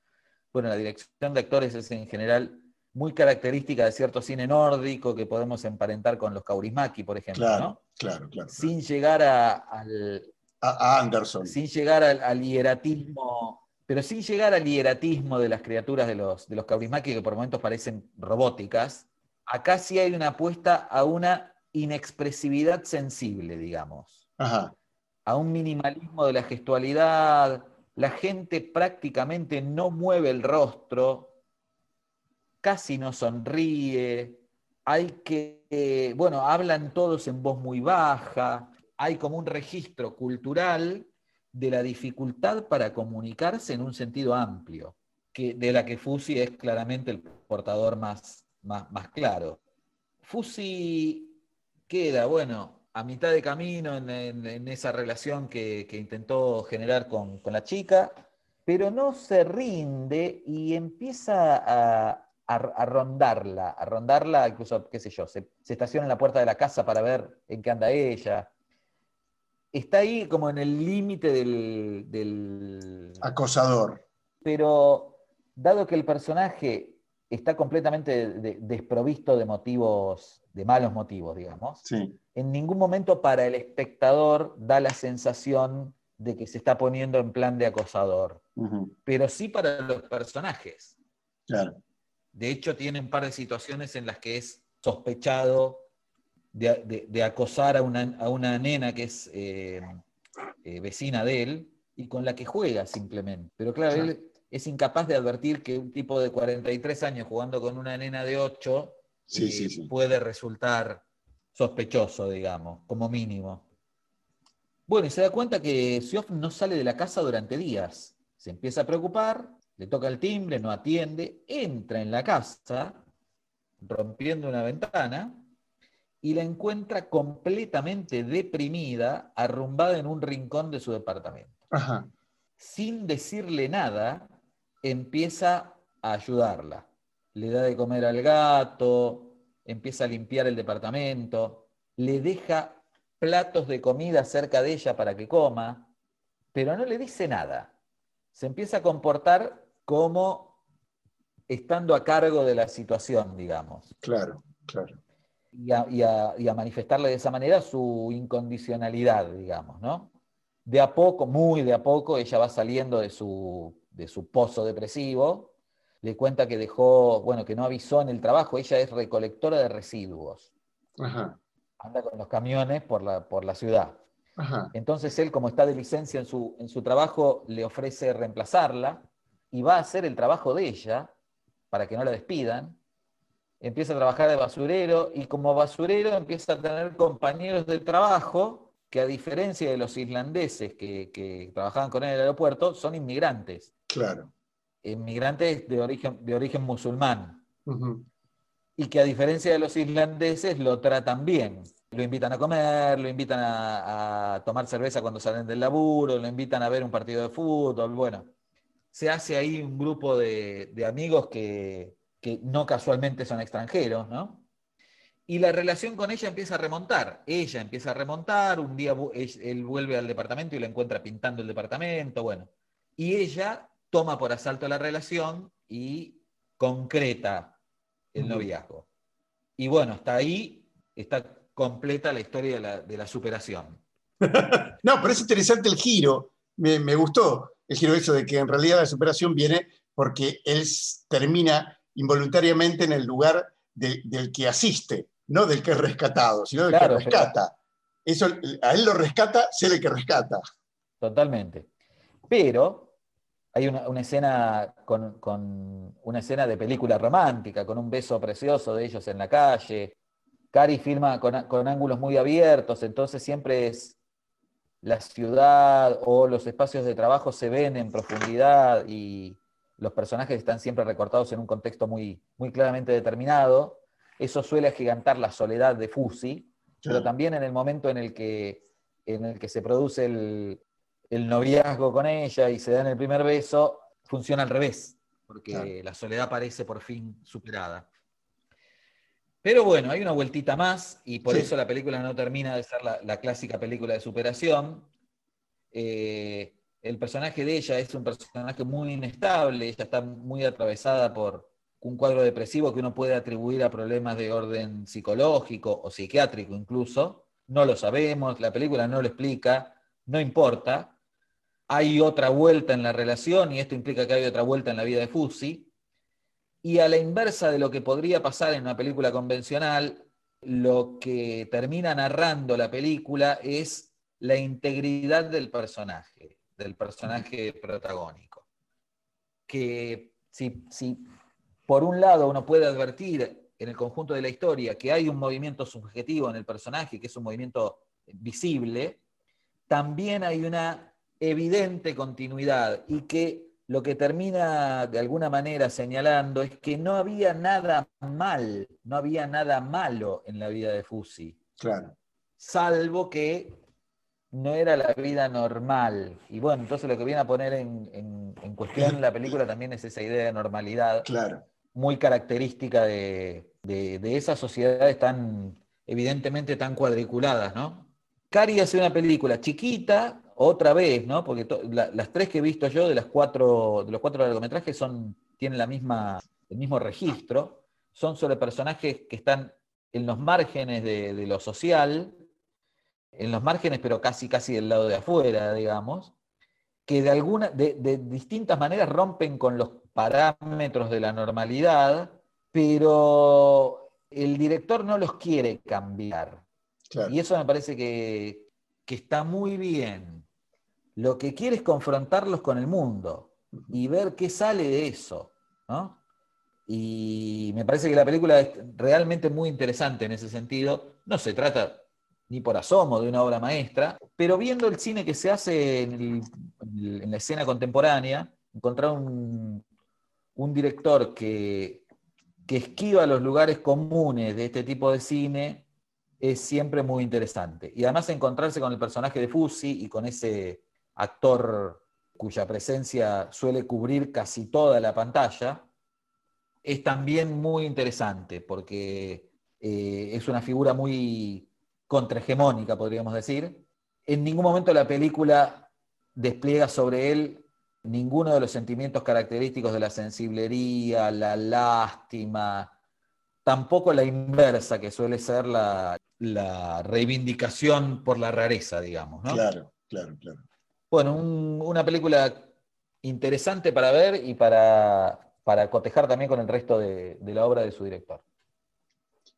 Bueno, la dirección de actores es en general muy característica de cierto cine nórdico que podemos emparentar con los Kaurismäki, por ejemplo, Claro, ¿no? claro, claro. Sin llegar a- al, A, a Anderson. sin llegar al, al hieratismo, pero sin llegar al hieratismo de las criaturas de los, de los Kaurismäki que por momentos parecen robóticas, acá sí hay una apuesta a una inexpresividad sensible, digamos, Ajá. a un minimalismo de la gestualidad, la gente prácticamente no mueve el rostro, casi no sonríe, hay que, eh, bueno, hablan todos en voz muy baja, hay como un registro cultural de la dificultad para comunicarse en un sentido amplio, que, de la que Fusi es claramente el portador más, más, claro. Fusi queda, bueno, a mitad de camino en, en- en esa relación que, que intentó generar con, con la chica, pero no se rinde y empieza a, a- a rondarla, a rondarla, incluso, qué sé yo, se, se estaciona en la puerta de la casa para ver en qué anda ella. Está ahí como en el límite del, del, Acosador. pero dado que el personaje está completamente de- desprovisto de motivos, de malos motivos, digamos, Sí. En ningún momento para el espectador da la sensación de que se está poniendo en plan de acosador, pero sí para los personajes. Claro. De hecho, tiene un par de situaciones en las que es sospechado de, de- de acosar a una, a una nena que es eh, eh, vecina de él y con la que juega simplemente. Pero claro, Claro. él es incapaz de advertir que un tipo de 43 años jugando con una nena de 8 Sí, eh, sí, sí. puede resultar sospechoso, digamos, como mínimo. Bueno, y se da cuenta que Siof no sale de la casa durante días. Se empieza a preocupar, le toca el timbre, no atiende, entra en la casa, rompiendo una ventana, y la encuentra completamente deprimida, arrumbada en un rincón de su departamento. Ajá. Sin decirle nada, empieza a ayudarla. Le da de comer al gato, empieza a limpiar el departamento, le deja platos de comida cerca de ella para que coma, pero no le dice nada. Se empieza a comportar como estando a cargo de la situación, digamos Claro, claro. y a, y a- y a manifestarle de esa manera su incondicionalidad, digamos, ¿no? De a poco, muy de a poco, ella va saliendo de su, de su pozo depresivo, le cuenta que dejó, bueno, que no avisó en el trabajo, ella es recolectora de residuos, Ajá. anda con los camiones por la, por la ciudad. Entonces él, como está de licencia en su, en su trabajo, le ofrece reemplazarla y va a hacer el trabajo de ella para que no la despidan. Empieza a trabajar de basurero y como basurero empieza a tener compañeros de trabajo que a diferencia de los islandeses que, trabajaban con él en el aeropuerto, son inmigrantes. Claro. Inmigrantes de origen, de origen musulmán. Y que a diferencia de los islandeses lo tratan bien lo invitan a comer, lo invitan a, tomar cerveza cuando salen del laburo, lo invitan a ver un partido de fútbol, bueno. Se hace ahí un grupo de, amigos que, no casualmente son extranjeros, ¿no? Y la relación con ella empieza a remontar. Ella empieza a remontar, un día él vuelve al departamento y la encuentra pintando el departamento, bueno. Y ella toma por asalto la relación y concreta el noviazgo. Y bueno, hasta ahí está completa la historia de la, superación. (laughs) no, pero es interesante el giro. Me, gustó el giro eso de que en realidad la superación viene porque él termina involuntariamente en el lugar del que asiste, no del que es rescatado, sino del que rescata. Eso, a él lo rescata, ser el que rescata. Totalmente. Pero hay una, escena con, con, una escena de película romántica, con un beso precioso de ellos en la calle, Cari filma con, ángulos muy abiertos, entonces siempre es la ciudad o los espacios de trabajo se ven en profundidad y los personajes están siempre recortados en un contexto muy, muy claramente determinado. Eso suele agigantar la soledad de Fusi, pero también en el momento en el que, en el que se produce el, noviazgo con ella y se dan el primer beso, funciona al revés, porque la soledad parece por fin superada. Pero bueno, hay una vueltita más y por eso la película no termina de ser la, clásica película de superación. Eh, el personaje de ella es un personaje muy inestable, ella está muy atravesada por un cuadro depresivo que uno puede atribuir a problemas de orden psicológico o psiquiátrico incluso. No lo sabemos, la película no lo explica, no importa. Hay otra vuelta en la relación y esto implica que hay otra vuelta en la vida de Fusi. Y a la inversa de lo que podría pasar en una película convencional, lo que termina narrando la película es la integridad del personaje, del personaje protagónico. Que si, si por un lado uno puede advertir en el conjunto de la historia que hay un movimiento subjetivo en el personaje, que es un movimiento visible, también hay una evidente continuidad y que lo que termina de alguna manera señalando es que no había nada mal, no había nada malo en la vida de Fusi. Claro. Salvo que no era la vida normal. Y bueno, entonces lo que viene a poner en, cuestión la película también es esa idea de normalidad. Claro. Muy característica de, de esas sociedades tan, evidentemente tan cuadriculadas, ¿no? Cari hace una película chiquita, otra vez, ¿no? Porque las tres que he visto yo de, las cuatro, de los cuatro largometrajes son, tienen la misma, el mismo registro, son sobre personajes que están en los márgenes de, lo social, en los márgenes, pero casi casi del lado de afuera, digamos, que de, alguna, de, distintas maneras rompen con los parámetros de la normalidad, pero el director no los quiere cambiar. Y eso me parece que, que, está muy bien lo que quiere es confrontarlos con el mundo y ver qué sale de eso. Y me parece que la película es realmente muy interesante en ese sentido. No se trata ni por asomo de una obra maestra, pero viendo el cine que se hace en, la escena contemporánea, encontrar un, director que, que esquiva los lugares comunes de este tipo de cine es siempre muy interesante. Y además encontrarse con el personaje de Fusi y con ese actor cuya presencia suele cubrir casi toda la pantalla, es también muy interesante porque eh, es una figura muy contrahegemónica, podríamos decir. En ningún momento la película despliega sobre él ninguno de los sentimientos característicos de la sensiblería, la lástima, tampoco la inversa, que suele ser la, reivindicación por la rareza, digamos. Claro, claro, claro. Bueno, una película interesante para ver y para, para cotejar también con el resto de, la obra de su director.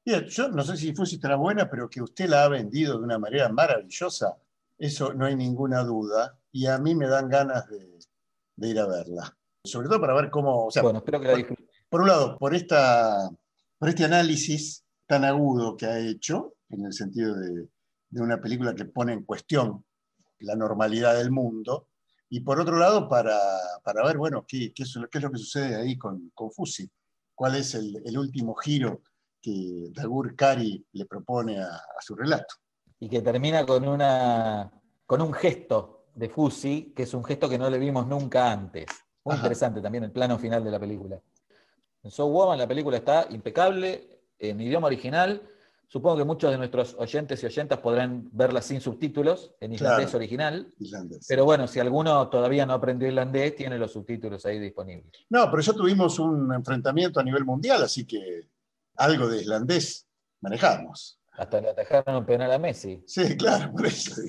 yo no sé si Fusi estará buena, pero que usted la ha vendido de una manera maravillosa, Eso no hay ninguna duda. Y a mí me dan ganas de, de ir a verla. Sobre todo para ver cómo. O sea, Bueno, espero que la por, por un lado, por, esta, por este análisis tan agudo que ha hecho, en el sentido de, de una película que pone en cuestión la normalidad del mundo, y por otro lado, para, para ver, bueno, qué, qué es, lo- qué es lo que sucede ahí con, con Fusi, cuál es el, el último giro que Dagur Kari le propone a, a su relato. Y que termina con, una, con un gesto de Fusi, que es un gesto que no le vimos nunca antes. Muy Ajá. interesante también el plano final de la película. En So Woman la película está impecable, en idioma original. Supongo que muchos de nuestros oyentes y oyentas podrán verla sin subtítulos, en islandés Claro. original. Islandés. Pero bueno, si alguno todavía no aprendió irlandés, tiene los subtítulos ahí disponibles. No, pero ya tuvimos un enfrentamiento a nivel mundial, así que algo de islandés manejamos. Hasta le atajaron un penal a Messi. Sí, claro, por eso.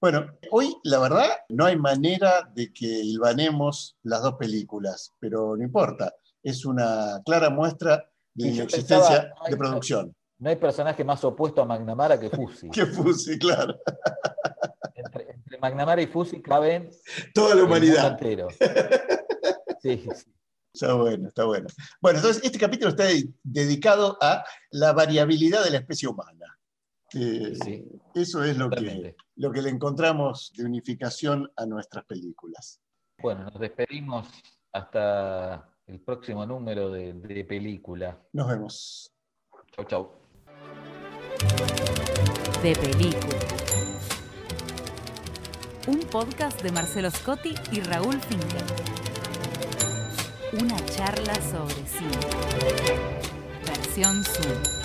Bueno, hoy la verdad no hay manera de que hilvanemos las dos películas, pero no importa. Es una clara muestra de no hay- de producción. No hay personaje más opuesto a McNamara que Fusi. (laughs) Que Fusi, claro. Entre, entre McNamara y Fusi caben Toda la humanidad. entero. Sí, sí. Está bueno, está bueno. Bueno, entonces este capítulo está de- dedicado a la variabilidad de la especie humana. Eh, Sí, eso es lo que, lo que le encontramos de unificación a nuestras películas. Bueno, nos despedimos hasta el próximo número de, de película. Nos vemos. Chau, chau. De película. Un podcast de Marcelo Scotti y Raúl Finkel. Una charla sobre cine. Versión Zoom.